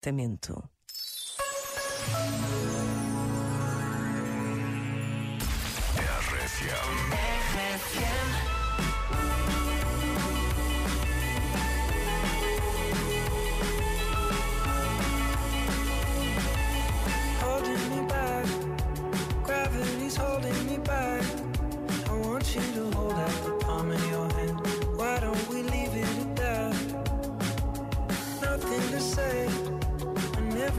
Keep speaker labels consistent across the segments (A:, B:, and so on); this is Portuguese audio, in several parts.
A: apartamento.
B: Holding me back. I want you to hold out the palm of your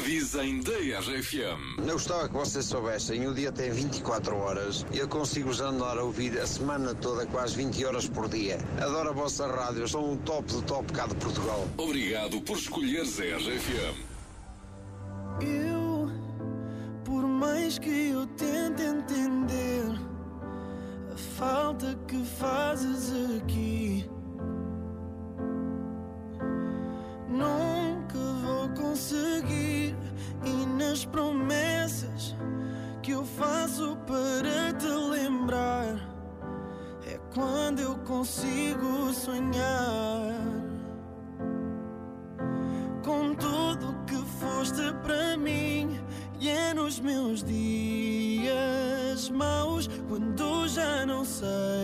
C: Dizem da RFM?
D: Eu gostava que vocês soubessem, o dia tem 24 horas e eu consigo já andar a ouvir a semana toda, quase 20 horas por dia. Adoro a vossa rádio, são o top do top cá de Portugal.
C: Obrigado por escolheres a RFM.
B: Eu, por mais que eu tente entender a falta que fazes aqui, que eu faço para te lembrar, é quando eu consigo sonhar com tudo que foste para mim e é nos meus dias maus quando já não sei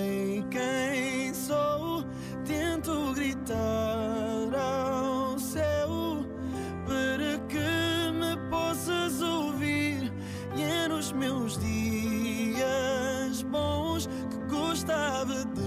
B: meus dias bons que gostava de